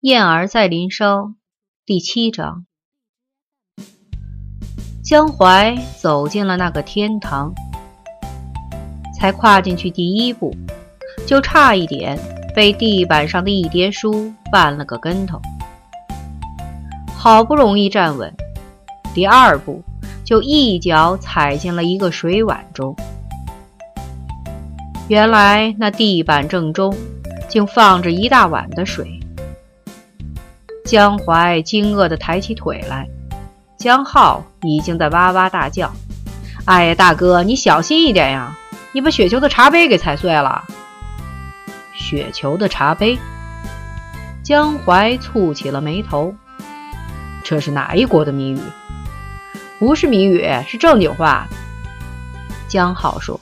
燕儿在林梢第七章，江淮走进了那个天堂，才跨进去第一步，就差一点被地板上的一叠书绊了个跟头。好不容易站稳，第二步就一脚踩进了一个水碗中。原来那地板正中竟放着一大碗的水。江淮惊愕地抬起腿来，江浩已经在哇哇大叫：“哎呀，大哥，你小心一点呀！你把雪球的茶杯给踩碎了。”雪球的茶杯，江淮蹙起了眉头：“这是哪一国的谜语？不是谜语，是正经话。”江浩说，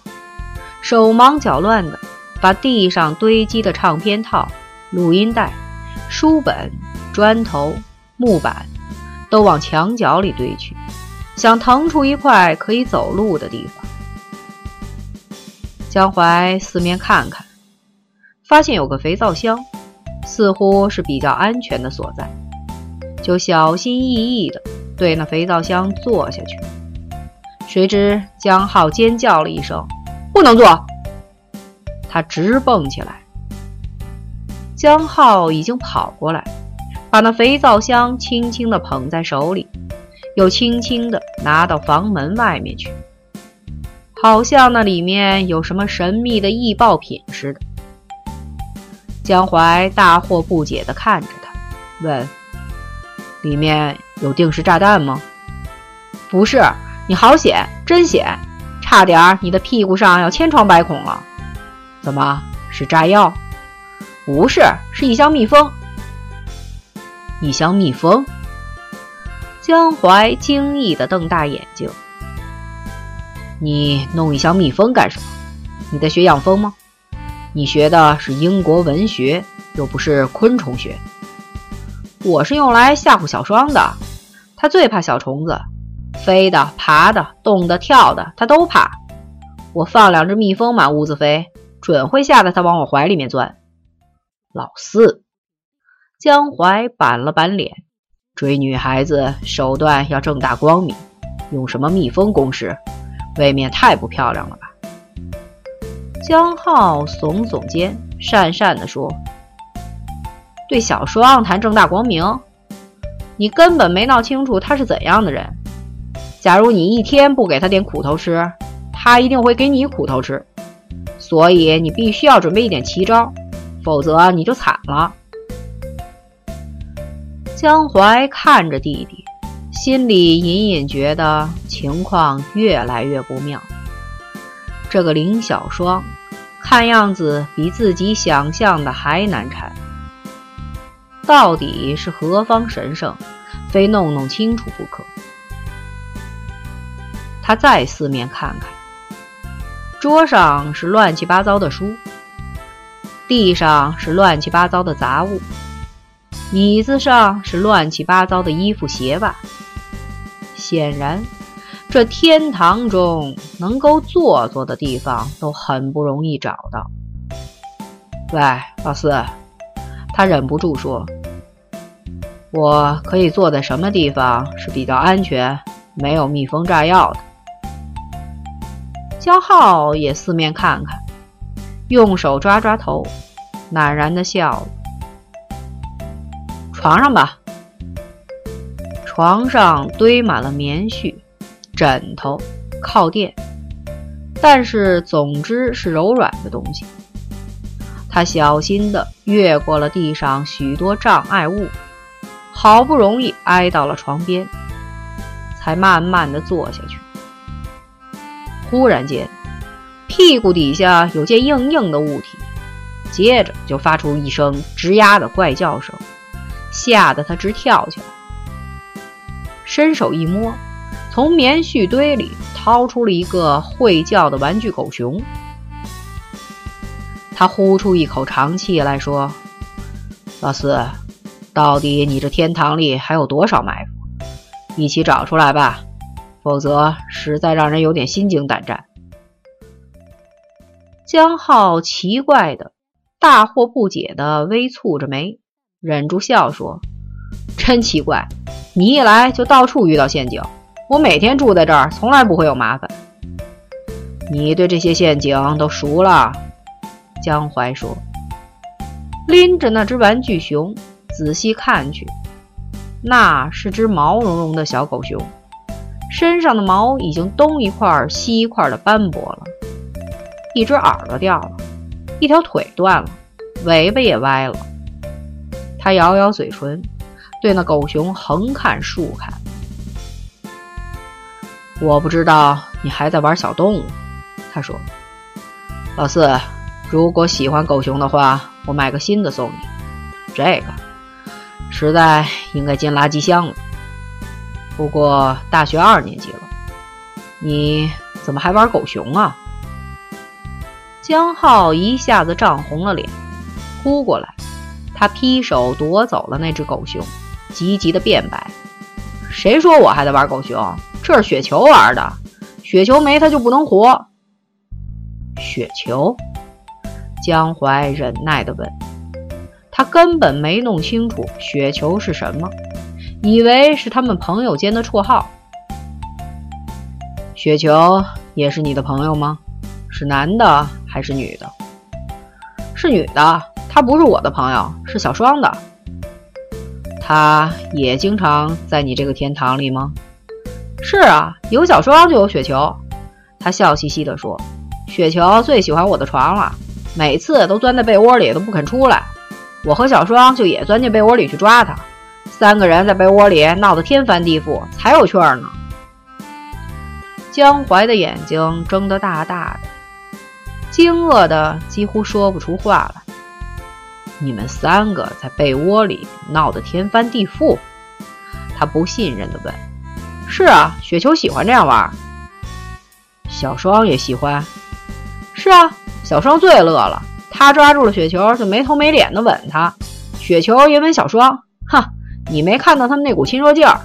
手忙脚乱地把地上堆积的唱片套、录音带、书本。砖头、木板都往墙角里堆去，想腾出一块可以走路的地方。江淮四面看看，发现有个肥皂箱，似乎是比较安全的所在，就小心翼翼地对那肥皂箱坐下去。谁知江浩尖叫了一声：“不能坐！”他直蹦起来，江浩已经跑过来。把那肥皂箱轻轻地捧在手里，又轻轻地拿到房门外面去，好像那里面有什么神秘的易爆品似的。江淮大惑不解地看着他，问：“里面有定时炸弹吗？”“不是，你好险，真险，差点你的屁股上要千疮百孔了。”“怎么是炸药？”“不是，是一箱蜜蜂。”一箱蜜蜂，江淮惊异的瞪大眼睛：“你弄一箱蜜蜂干什么？你在学养蜂吗？你学的是英国文学，又不是昆虫学。我是用来吓唬小双的，他最怕小虫子，飞的、爬的、动的、跳的，他都怕。我放两只蜜蜂满屋子飞，准会吓得他往我怀里面钻。”老四。江淮板了板脸，追女孩子手段要正大光明，用什么蜜蜂攻势，未免太不漂亮了吧？江浩耸耸肩，讪讪地说：“对小双谈正大光明，你根本没闹清楚他是怎样的人。假如你一天不给他点苦头吃，他一定会给你苦头吃。所以你必须要准备一点奇招，否则你就惨了。”江淮看着弟弟，心里隐隐觉得情况越来越不妙。这个林小双，看样子比自己想象的还难缠。到底是何方神圣，非弄弄清楚不可。他再四面看看，桌上是乱七八糟的书，地上是乱七八糟的杂物。椅子上是乱七八糟的衣服鞋袜，显然，这天堂中能够坐坐的地方都很不容易找到。喂，老四，他忍不住说：“我可以坐在什么地方是比较安全、没有蜜蜂炸药的？”江浩也四面看看，用手抓抓头，赧然的笑了。床上吧，床上堆满了棉絮、枕头、靠垫，但是总之是柔软的东西。他小心地越过了地上许多障碍物，好不容易挨到了床边，才慢慢地坐下去。忽然间，屁股底下有件硬硬的物体，接着就发出一声吱呀的怪叫声。吓得他直跳起来，伸手一摸，从棉絮堆里掏出了一个会叫的玩具狗熊。他呼出一口长气来说：“老四，到底你这天堂里还有多少埋伏？一起找出来吧，否则实在让人有点心惊胆战。”江浩奇怪的、大惑不解的微蹙着眉。忍住笑说：“真奇怪，你一来就到处遇到陷阱。我每天住在这儿，从来不会有麻烦。你对这些陷阱都熟了。”江淮说，拎着那只玩具熊，仔细看去，那是只毛茸茸的小狗熊，身上的毛已经东一块西一块的斑驳了，一只耳朵掉了，一条腿断了，尾巴也歪了。他咬咬嘴唇，对那狗熊横看竖看。我不知道你还在玩小动物，他说：“老四，如果喜欢狗熊的话，我买个新的送你。这个实在应该进垃圾箱了。不过大学二年级了，你怎么还玩狗熊啊？”江浩一下子涨红了脸，扑过来。他劈手夺走了那只狗熊，急急的辩白：“谁说我还在玩狗熊？这是雪球玩的，雪球没它就不能活。”雪球？江淮忍耐的问。他根本没弄清楚雪球是什么，以为是他们朋友间的绰号。雪球也是你的朋友吗？是男的还是女的？是女的。他不是我的朋友，是小双的。他也经常在你这个天堂里吗？是啊，有小双就有雪球。他笑嘻嘻地说：“雪球最喜欢我的床了，每次都钻在被窝里都不肯出来。我和小双就也钻进被窝里去抓他，三个人在被窝里闹得天翻地覆，才有趣呢。”江淮的眼睛睁得大大的，惊愕的几乎说不出话来。你们三个在被窝里闹得天翻地覆，他不信任地问：“是啊，雪球喜欢这样玩。小双也喜欢。是啊，小双最乐了。他抓住了雪球，就没头没脸地吻他。雪球也吻小双。哈，你没看到他们那股亲热劲儿？”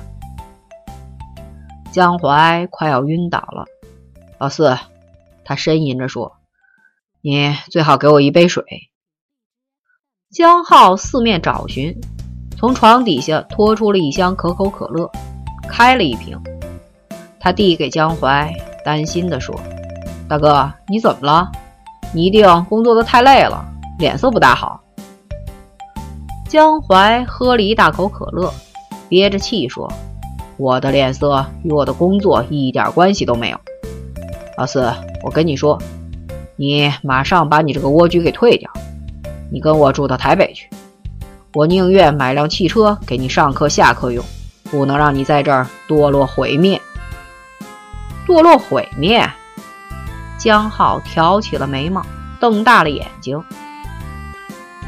江淮快要晕倒了。老四，他呻吟着说：“你最好给我一杯水。”江浩四面找寻，从床底下拖出了一箱可口可乐，开了一瓶。他递给江淮，担心地说：“大哥，你怎么了？你一定工作的太累了，脸色不大好。”江淮喝了一大口可乐，憋着气说：“我的脸色与我的工作一点关系都没有。老四，我跟你说，你马上把你这个蜗居给退掉。”你跟我住到台北去，我宁愿买辆汽车给你上课下课用，不能让你在这儿堕落毁灭。堕落毁灭？江浩挑起了眉毛，瞪大了眼睛。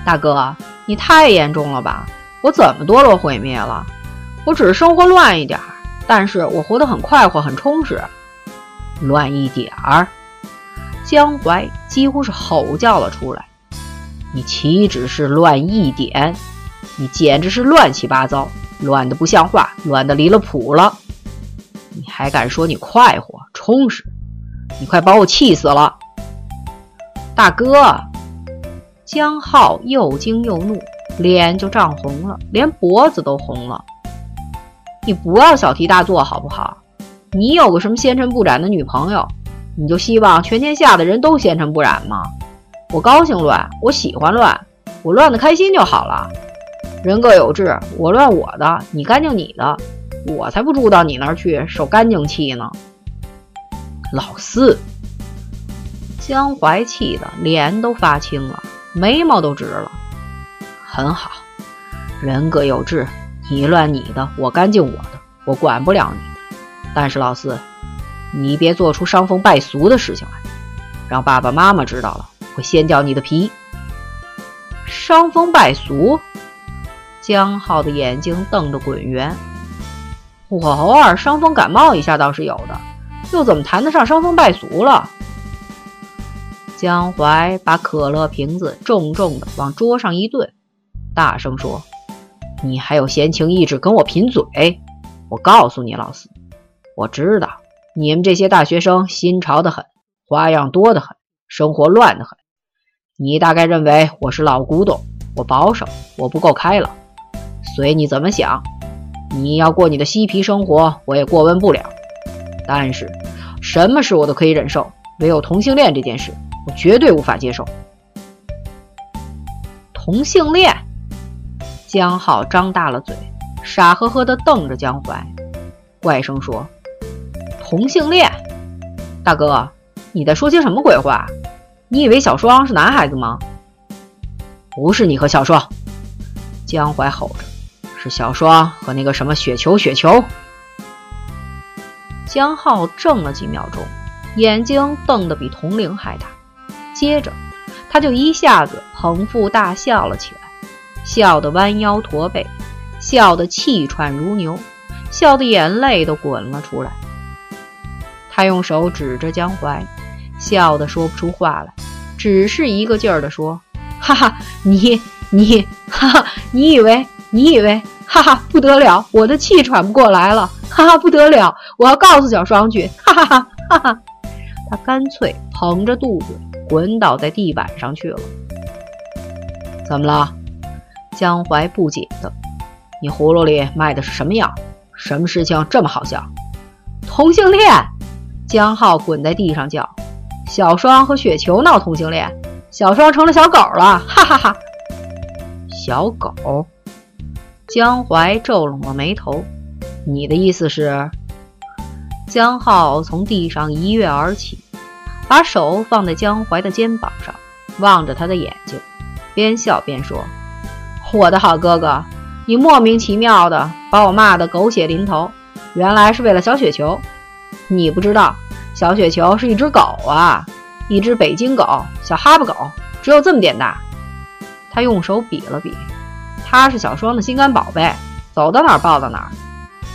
大哥，你太严重了吧？我怎么堕落毁灭了？我只是生活乱一点儿，但是我活得很快活，很充实。乱一点儿？江淮几乎是吼叫了出来。你岂止是乱一点，你简直是乱七八糟，乱的不像话，乱的离了谱了。你还敢说你快活充实？你快把我气死了！大哥，江浩又惊又怒，脸就涨红了，连脖子都红了。你不要小题大做好不好？你有个什么纤尘不染的女朋友，你就希望全天下的人都纤尘不染吗？我高兴乱，我喜欢乱，我乱的开心就好了。人各有志，我乱我的，你干净你的，我才不住到你那儿去受干净气呢。老四，江淮气的脸都发青了，眉毛都直了。很好，人各有志，你乱你的，我干净我的，我管不了你。但是老四，你别做出伤风败俗的事情来，让爸爸妈妈知道了。会掀掉你的皮，伤风败俗。江浩的眼睛瞪得滚圆。我偶尔伤风感冒一下倒是有的，又怎么谈得上伤风败俗了？江淮把可乐瓶子重重的往桌上一顿，大声说：“你还有闲情逸致跟我贫嘴？我告诉你，老四，我知道你们这些大学生新潮的很，花样多得很，生活乱得很。”你大概认为我是老古董，我保守，我不够开朗，随你怎么想。你要过你的嬉皮生活，我也过问不了。但是，什么事我都可以忍受，唯有同性恋这件事，我绝对无法接受。同性恋？江浩张大了嘴，傻呵呵地瞪着江淮，怪声说：“同性恋？大哥，你在说些什么鬼话？你以为小双是男孩子吗？”不是你和小双，江淮吼着。是小双和那个什么雪球，雪球。江浩怔了几秒钟，眼睛瞪得比铜铃还大，接着他就一下子捧腹大笑了起来，笑得弯腰驼背，笑得气喘如牛，笑得眼泪都滚了出来。他用手指着江淮，笑得说不出话来，只是一个劲儿地说：“哈哈，你你，哈哈，你以为你以为？”哈哈，不得了，我的气喘不过来了！哈哈，不得了，我要告诉小双去！哈哈哈哈哈！他干脆捧着肚子滚倒在地板上去了。怎么了？江淮不解的，你葫芦里卖的是什么药？什么事情这么好笑？同性恋！江浩滚在地上叫：“小双和雪球闹同性恋，小双成了小狗了！”哈哈哈！小狗。江淮皱拢了眉头，你的意思是？江浩从地上一跃而起，把手放在江淮的肩膀上，望着他的眼睛，边笑边说：“我的好哥哥，你莫名其妙的把我骂得狗血淋头，原来是为了小雪球。你不知道，小雪球是一只狗啊，一只北京狗，小哈巴狗，只有这么点大。”他用手比了比。他是小双的心肝宝贝，走到哪儿抱到哪儿。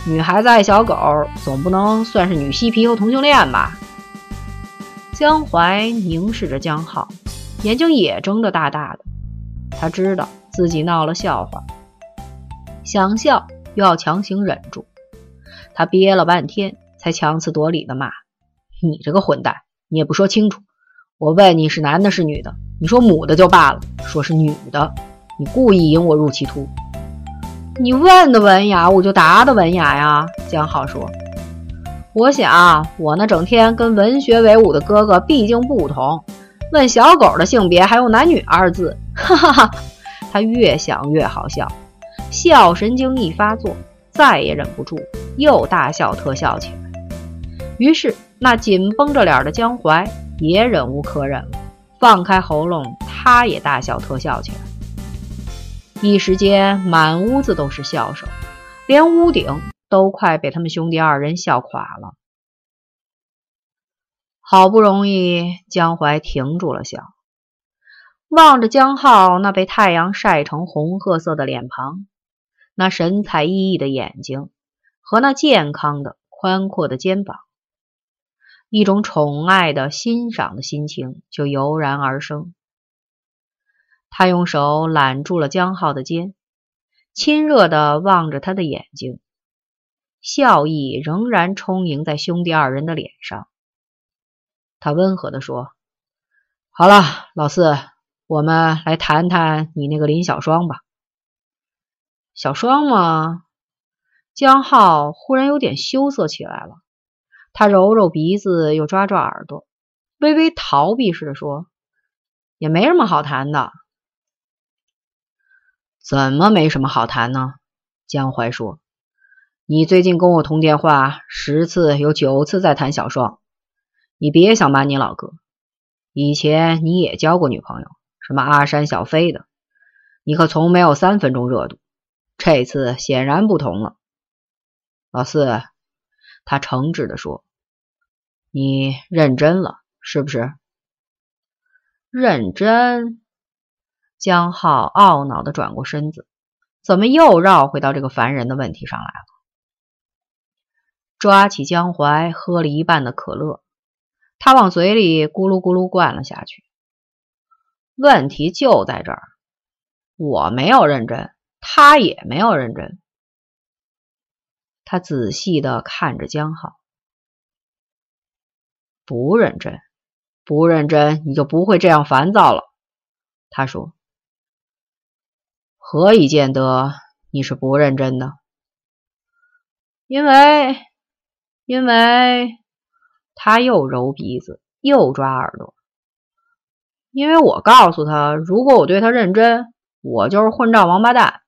女孩子爱小狗，总不能算是女嬉皮和同性恋吧？江淮凝视着江浩，眼睛也睁得大大的。他知道自己闹了笑话，想笑又要强行忍住。他憋了半天，才强词夺理的骂：“你这个混蛋，你也不说清楚。我问你是男的是女的，你说母的就罢了，说是女的。”你故意引我入歧途，你问的文雅，我就答的文雅呀。江浩说：“我想，我那整天跟文学为伍的哥哥毕竟不同。问小狗的性别还用男女二字？哈哈哈！他越想越好笑，笑神经一发作，再也忍不住，又大笑特笑起来。于是，那紧绷着脸的江淮也忍无可忍了，放开喉咙，他也大笑特笑起来。一时间，满屋子都是笑声，连屋顶都快被他们兄弟二人笑垮了。好不容易，江淮停住了笑，望着江浩那被太阳晒成红褐色的脸庞，那神采奕奕的眼睛和那健康的宽阔的肩膀，一种宠爱的欣赏的心情就油然而生。他用手揽住了江浩的肩，亲热地望着他的眼睛，笑意仍然充盈在兄弟二人的脸上。他温和地说：“好了，老四，我们来谈谈你那个林小双吧。”小双吗？江浩忽然有点羞涩起来了。他揉揉鼻子，又抓抓耳朵，微微逃避似的说：“也没什么好谈的。”怎么没什么好谈呢？江淮说：“你最近跟我通电话十次，有九次在谈小双。你别想瞒你老哥，以前你也交过女朋友，什么阿山、小飞的，你可从没有三分钟热度。这次显然不同了。”老四，他诚挚的说：“你认真了是不是？认真。”江浩懊恼地转过身子，怎么又绕回到这个烦人的问题上来了？抓起江淮喝了一半的可乐，他往嘴里咕噜咕噜灌了下去。问题就在这儿，我没有认真，他也没有认真。他仔细地看着江浩，不认真，不认真，你就不会这样烦躁了。他说。何以见得你是不认真的？因为，因为他又揉鼻子，又抓耳朵。因为我告诉他，如果我对他认真，我就是混账王八蛋。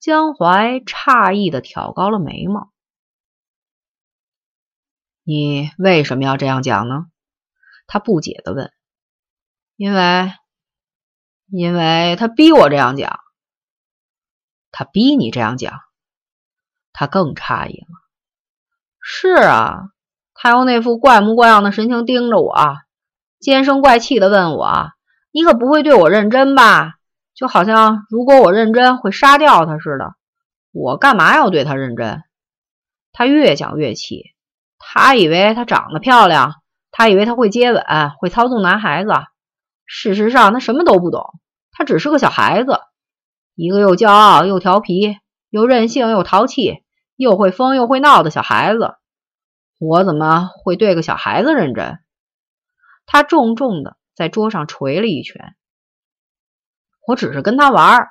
江淮诧异的挑高了眉毛。你为什么要这样讲呢？他不解的问。因为。因为他逼我这样讲，他逼你这样讲，他更诧异了。是啊，他用那副怪模怪样的神情盯着我，尖声怪气的问我：“你可不会对我认真吧？”就好像如果我认真会杀掉他似的。我干嘛要对他认真？他越想越气。他以为他长得漂亮，他以为他会接吻，会操纵男孩子。事实上，他什么都不懂。他只是个小孩子，一个又骄傲又调皮、又任性又淘气、又会疯又会闹的小孩子。我怎么会对个小孩子认真？他重重的在桌上捶了一拳。我只是跟他玩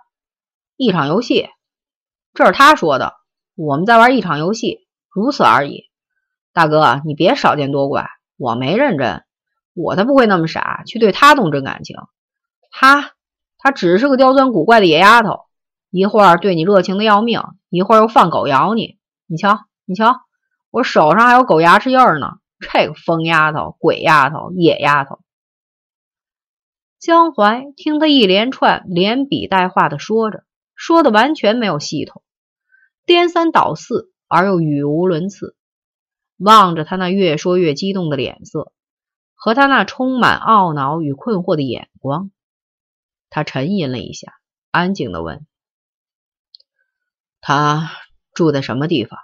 一场游戏，这是他说的。我们在玩一场游戏，如此而已。大哥，你别少见多怪，我没认真。我才不会那么傻，去对他动真感情。他，他只是个刁钻古怪的野丫头，一会儿对你热情的要命，一会儿又放狗咬你。你瞧，你瞧，我手上还有狗牙齿印呢。这个疯丫头、鬼丫头、野丫头。江淮听他一连串连笔带画的说着，说的完全没有系统，颠三倒四而又语无伦次。望着他那越说越激动的脸色。和他那充满懊恼与困惑的眼光，他沉吟了一下，安静的问：“他住在什么地方？”“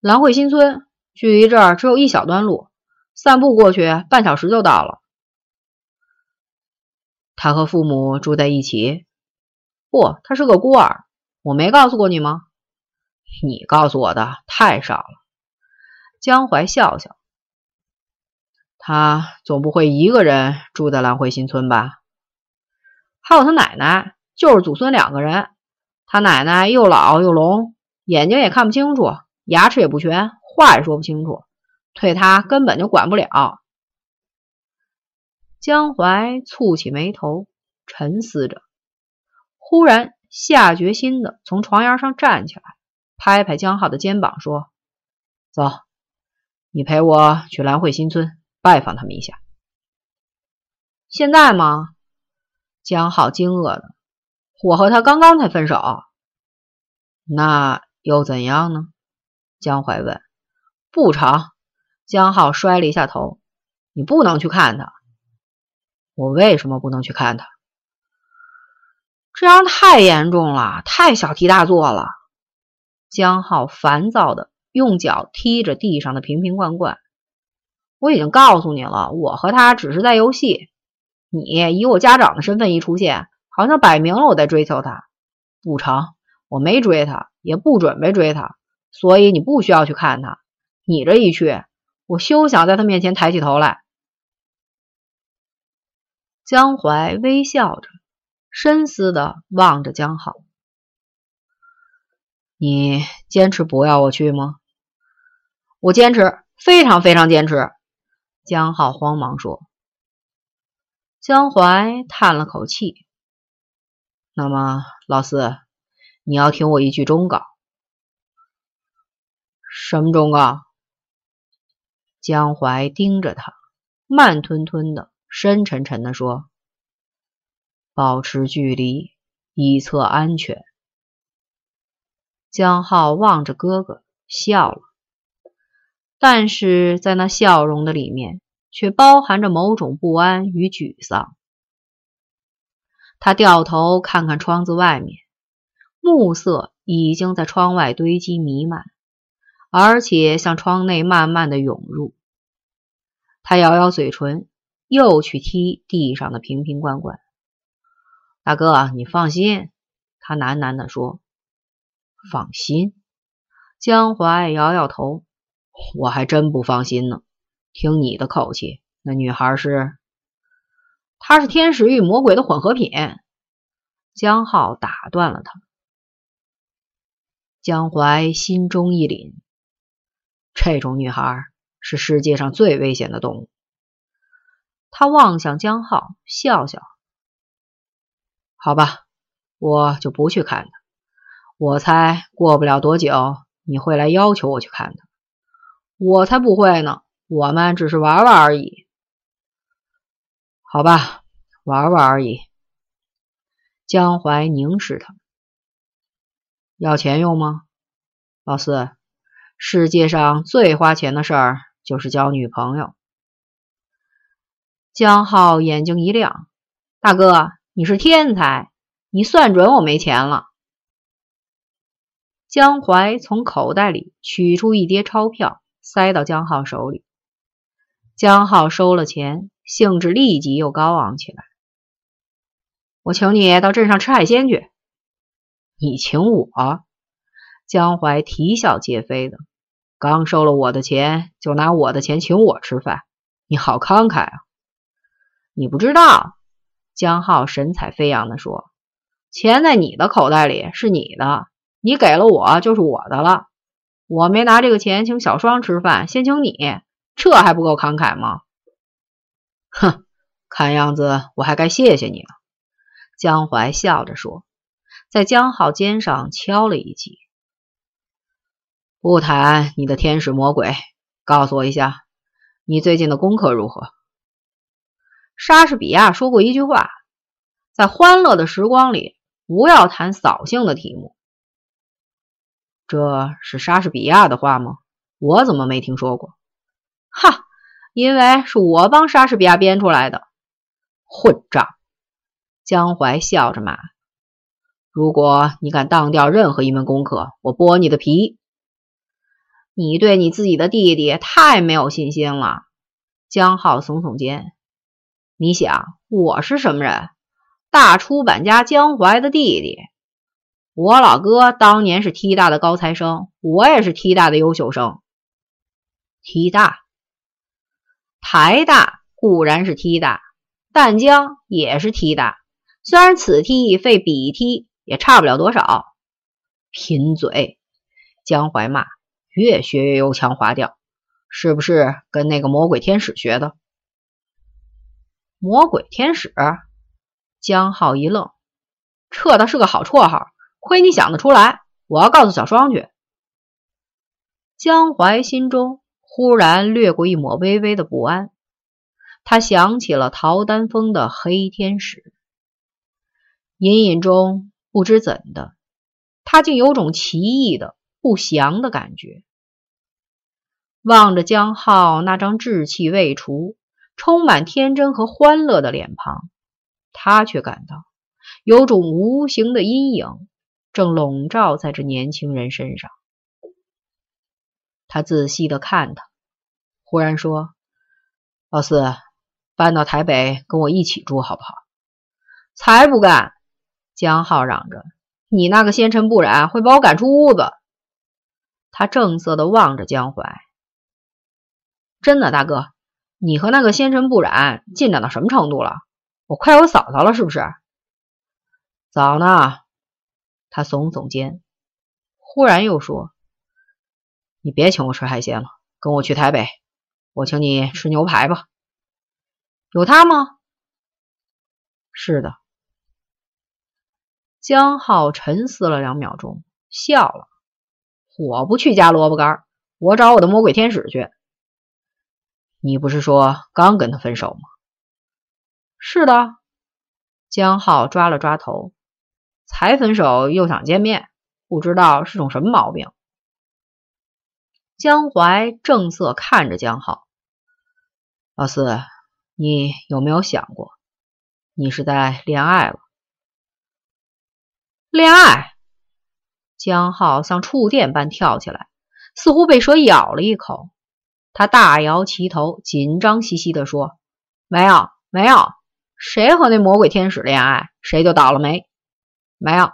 兰会新村，距离这儿只有一小段路，散步过去半小时就到了。”“他和父母住在一起？”“不，他是个孤儿。我没告诉过你吗？”“你告诉我的太少了。”江淮笑笑。他总不会一个人住在兰会新村吧？还有他奶奶，就是祖孙两个人。他奶奶又老又聋，眼睛也看不清楚，牙齿也不全，话也说不清楚，对他根本就管不了。江淮蹙起眉头，沉思着，忽然下决心的从床沿上站起来，拍拍江浩的肩膀，说：“走，你陪我去兰会新村。”拜访他们一下。现在吗？江浩惊愕的，我和他刚刚才分手。那又怎样呢？江淮问。不成。江浩摔了一下头。你不能去看他。我为什么不能去看他？这样太严重了，太小题大做了。江浩烦躁的用脚踢着地上的瓶瓶罐罐。我已经告诉你了，我和他只是在游戏。你以我家长的身份一出现，好像摆明了我在追求他。不成，我没追他，也不准备追他，所以你不需要去看他。你这一去，我休想在他面前抬起头来。江淮微笑着，深思的望着江浩：“你坚持不要我去吗？”“我坚持，非常非常坚持。”江浩慌忙说：“江淮叹了口气。那么，老四，你要听我一句忠告。什么忠告？”江淮盯着他，慢吞吞的、深沉沉的说：“保持距离，以测安全。”江浩望着哥哥，笑了。但是在那笑容的里面，却包含着某种不安与沮丧。他掉头看看窗子外面，暮色已经在窗外堆积弥漫，而且向窗内慢慢的涌入。他咬咬嘴唇，又去踢地上的瓶瓶罐罐。大哥，你放心。”他喃喃地说。“放心。”江淮摇摇头。我还真不放心呢。听你的口气，那女孩是……她是天使与魔鬼的混合品。江浩打断了他。江淮心中一凛，这种女孩是世界上最危险的动物。他望向江浩，笑笑：“好吧，我就不去看他。我猜过不了多久，你会来要求我去看他。我才不会呢，我们只是玩玩而已。好吧，玩玩而已。”江淮凝视他，要钱用吗？老四，世界上最花钱的事儿就是交女朋友。江浩眼睛一亮：“大哥，你是天才，你算准我没钱了。”江淮从口袋里取出一叠钞票，塞到江浩手里。江浩收了钱，兴致立即又高昂起来。我请你到镇上吃海鲜去。你请我？江淮啼笑皆非的。刚收了我的钱，就拿我的钱请我吃饭，你好慷慨啊！你不知道？江浩神采飞扬的说：“钱在你的口袋里是你的，你给了我就是我的了。我没拿这个钱请小双吃饭，先请你，这还不够慷慨吗？”哼，看样子我还该谢谢你了。江淮笑着说，在江浩肩上敲了一记。不谈你的天使魔鬼，告诉我一下，你最近的功课如何？莎士比亚说过一句话，在欢乐的时光里，不要谈扫兴的题目。这是莎士比亚的话吗？我怎么没听说过？哈，因为是我帮莎士比亚编出来的，混账！江淮笑着骂：“如果你敢当掉任何一门功课，我剥你的皮！你对你自己的弟弟太没有信心了。”江浩耸耸肩：“你想我是什么人？大出版家江淮的弟弟。我老哥当年是 T 大的高材生，我也是 T 大的优秀生。T 大、台大固然是 T 大，淡江也是 T 大。”虽然此梯费彼 T 也差不了多少，贫嘴！江淮骂，越学越油腔滑调，是不是跟那个魔鬼天使学的？魔鬼天使？江浩一愣，这倒是个好绰号，亏你想得出来！我要告诉小双去。江淮心中忽然掠过一抹微微的不安，他想起了陶丹峰的黑天使。隐隐中，不知怎的，他竟有种奇异的不祥的感觉。望着江浩那张稚气未除、充满天真和欢乐的脸庞，他却感到有种无形的阴影正笼罩在这年轻人身上。他仔细的看他，忽然说：“老四，搬到台北跟我一起住好不好？”“才不干！”江浩嚷着：“你那个纤尘不染会把我赶出屋子。”他正色的望着江淮：“真的，大哥，你和那个纤尘不染进展到什么程度了？我快有嫂嫂了，是不是？”“早呢。”他耸耸肩，忽然又说：“你别请我吃海鲜了，跟我去台北，我请你吃牛排吧。”“有他吗？”“是的。”江浩沉思了两秒钟，笑了：“我不去夹萝卜干，我找我的魔鬼天使去。”你不是说刚跟他分手吗？是的。江浩抓了抓头，才分手又想见面，不知道是种什么毛病。江淮正色看着江浩：“老四，你有没有想过，你是在恋爱了？”恋爱，江浩像触电般跳起来，似乎被蛇咬了一口。他大摇其头，紧张兮兮地说：“没有，没有，谁和那魔鬼天使恋爱，谁就倒了霉。没有，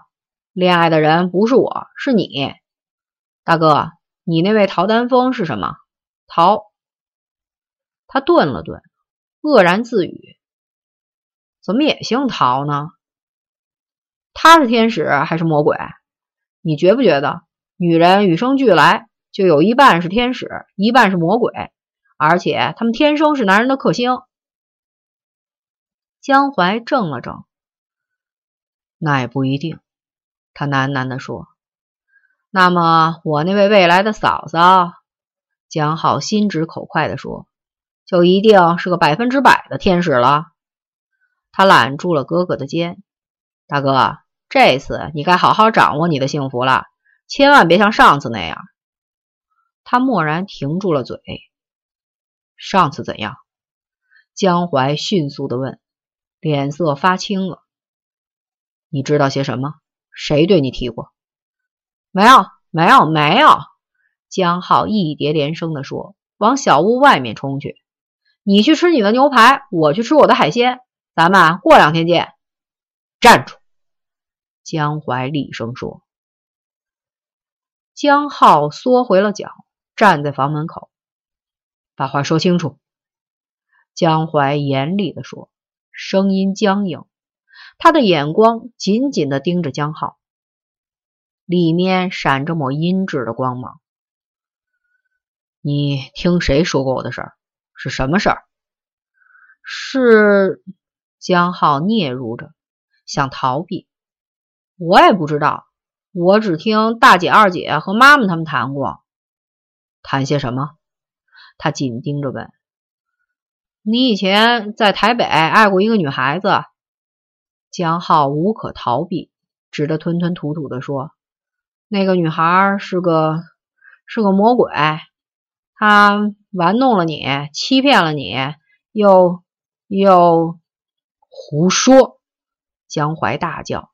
恋爱的人不是我，是你，大哥。你那位陶丹峰是什么？陶？”他顿了顿，愕然自语：“怎么也姓陶呢？”他是天使还是魔鬼？你觉不觉得，女人与生俱来就有一半是天使，一半是魔鬼，而且他们天生是男人的克星？江淮怔了怔，那也不一定。他喃喃地说：“那么，我那位未来的嫂嫂，江浩心直口快地说，就一定是个百分之百的天使了。”他揽住了哥哥的肩：“大哥，这次你该好好掌握你的幸福了，千万别像上次那样。”他蓦然停住了嘴。上次怎样？江淮迅速的问。脸色发青了。你知道些什么？谁对你提过？没有，没有，没有。江浩一叠连声的说：“往小屋外面冲去！你去吃你的牛排，我去吃我的海鲜。咱们过两天见。”站住！江淮厉声说。江浩缩回了脚，站在房门口，把话说清楚。江淮严厉地说。声音僵硬，他的眼光紧紧地盯着江浩，里面闪着抹阴鸷的光芒。你听谁说过我的事儿？是什么事儿？是江浩嗫嚅着，想逃避。我也不知道，我只听大姐、二姐和妈妈他们谈过。谈些什么？他紧盯着问。你以前在台北爱过一个女孩子，江浩无可逃避，只得吞吞吐吐的说：“那个女孩是个是个魔鬼，她玩弄了你，欺骗了你，又又胡说！”江淮大叫，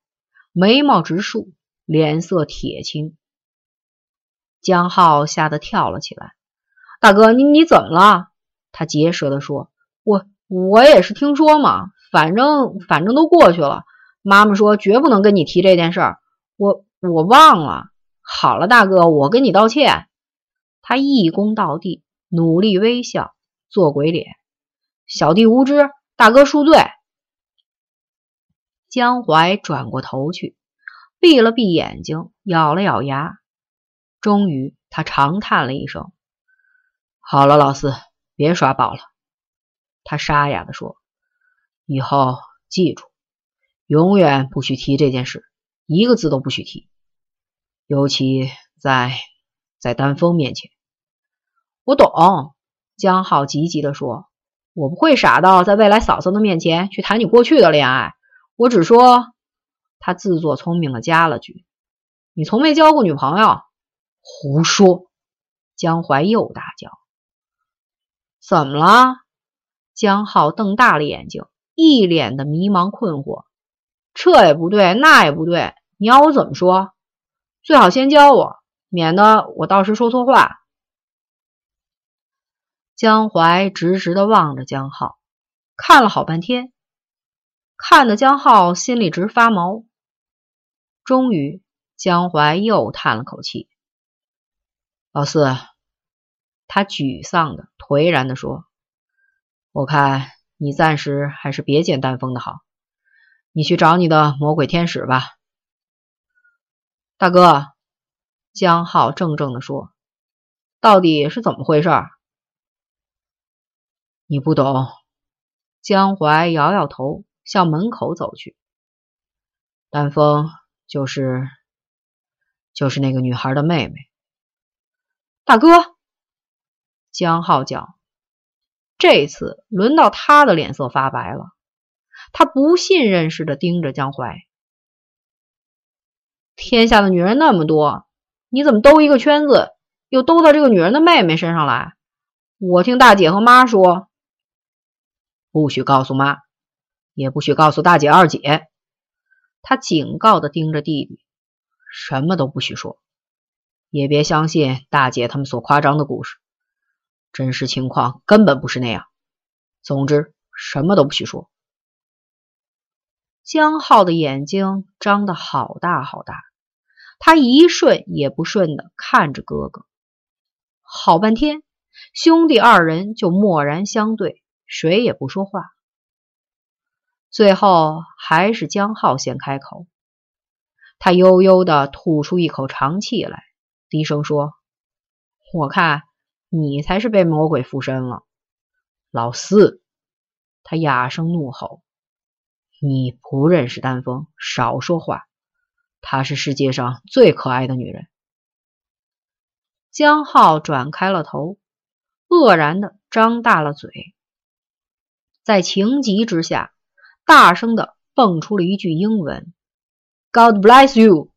眉毛直竖，脸色铁青。江浩吓得跳了起来：“大哥，你你怎么了？”他结舌的说。我我也是听说嘛，反正反正都过去了。妈妈说绝不能跟你提这件事儿，我我忘了。好了，大哥，我跟你道歉。他一躬到地，努力微笑，做鬼脸。小弟无知，大哥恕罪。江淮转过头去，闭了闭眼睛，咬了咬牙，终于他长叹了一声：“好了，老四，别耍宝了。”他沙哑地说：“以后记住，永远不许提这件事，一个字都不许提，尤其在在丹峰面前。”我懂。江浩急急地说：“我不会傻到在未来嫂嫂的面前去谈你过去的恋爱。我只说……”他自作聪明的加了句：“你从没交过女朋友。”胡说！江淮又大叫：“怎么了？”江浩瞪大了眼睛，一脸的迷茫困惑。这也不对，那也不对，你要我怎么说？最好先教我，免得我到时说错话。江淮直直的望着江浩，看了好半天，看得江浩心里直发毛。终于，江淮又叹了口气：“老四。”他沮丧的、颓然的说。我看你暂时还是别见丹峰的好，你去找你的魔鬼天使吧。大哥，江浩怔怔的说：“到底是怎么回事？”你不懂。江淮摇摇头，向门口走去。丹峰就是就是那个女孩的妹妹。大哥，江浩叫。这次轮到他的脸色发白了，他不信任似的盯着江淮。天下的女人那么多，你怎么兜一个圈子，又兜到这个女人的妹妹身上来？我听大姐和妈说，不许告诉妈，也不许告诉大姐、二姐。他警告的盯着弟弟，什么都不许说，也别相信大姐他们所夸张的故事。真实情况根本不是那样。总之，什么都不许说。江浩的眼睛张得好大好大，他一瞬也不瞬的看着哥哥。好半天，兄弟二人就默然相对，谁也不说话。最后，还是江浩先开口：“他悠悠的吐出一口长气来，低声说：“我看你才是被魔鬼附身了，老四。”他哑声怒吼：“你不认识丹枫，少说话！她是世界上最可爱的女人。”江浩转开了头，愕然的张大了嘴，在情急之下，大声的蹦出了一句英文。God bless you。